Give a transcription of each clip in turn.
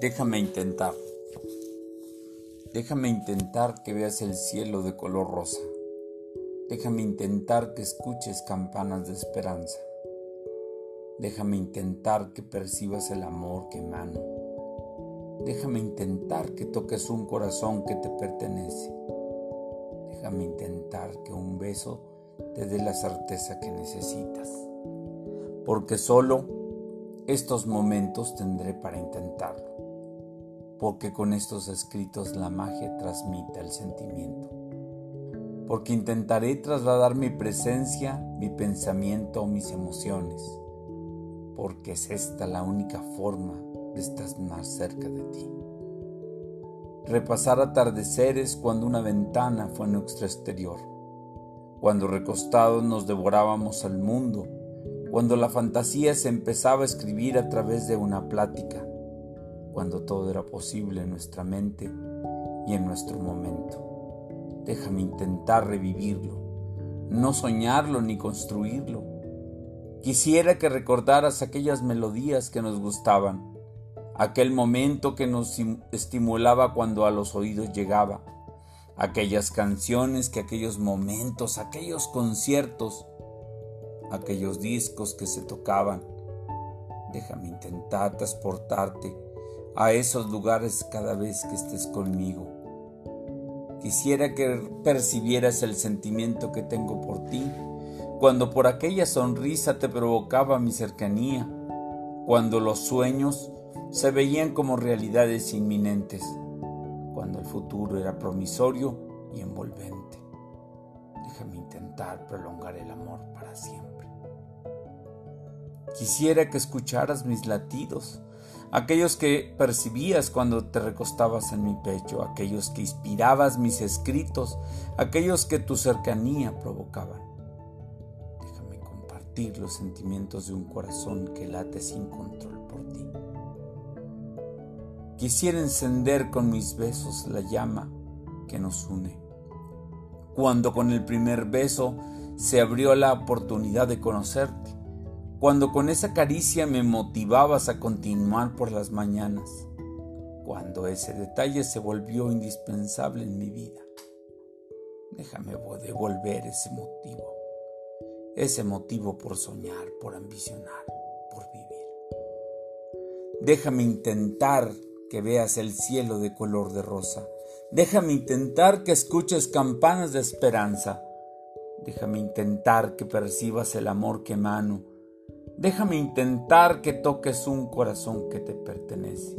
Déjame intentar. Déjame intentar que veas el cielo de color rosa. Déjame intentar que escuches campanas de esperanza. Déjame intentar que percibas el amor que emano. Déjame intentar que toques un corazón que te pertenece. Déjame intentar que un beso te dé la certeza que necesitas. Porque solo estos momentos tendré para intentarlo porque con estos escritos la magia transmite el sentimiento. Porque intentaré trasladar mi presencia, mi pensamiento, mis emociones. Porque es esta la única forma de estar más cerca de ti. Repasar atardeceres cuando una ventana fue nuestro exterior. Cuando recostados nos devorábamos al mundo. Cuando la fantasía se empezaba a escribir a través de una plática cuando todo era posible en nuestra mente y en nuestro momento. Déjame intentar revivirlo, no soñarlo ni construirlo. Quisiera que recordaras aquellas melodías que nos gustaban, aquel momento que nos estimulaba cuando a los oídos llegaba, aquellas canciones que aquellos momentos, aquellos conciertos, aquellos discos que se tocaban. Déjame intentar transportarte a esos lugares cada vez que estés conmigo. Quisiera que percibieras el sentimiento que tengo por ti, cuando por aquella sonrisa te provocaba mi cercanía, cuando los sueños se veían como realidades inminentes, cuando el futuro era promisorio y envolvente. Déjame intentar prolongar el amor para siempre. Quisiera que escucharas mis latidos, aquellos que percibías cuando te recostabas en mi pecho, aquellos que inspirabas mis escritos, aquellos que tu cercanía provocaban. Déjame compartir los sentimientos de un corazón que late sin control por ti. Quisiera encender con mis besos la llama que nos une. Cuando con el primer beso se abrió la oportunidad de conocerte cuando con esa caricia me motivabas a continuar por las mañanas, cuando ese detalle se volvió indispensable en mi vida. Déjame devolver ese motivo, ese motivo por soñar, por ambicionar, por vivir. Déjame intentar que veas el cielo de color de rosa. Déjame intentar que escuches campanas de esperanza. Déjame intentar que percibas el amor que emano Déjame intentar que toques un corazón que te pertenece.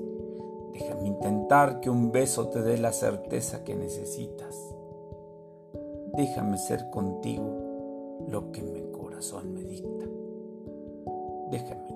Déjame intentar que un beso te dé la certeza que necesitas. Déjame ser contigo lo que mi corazón me dicta. Déjame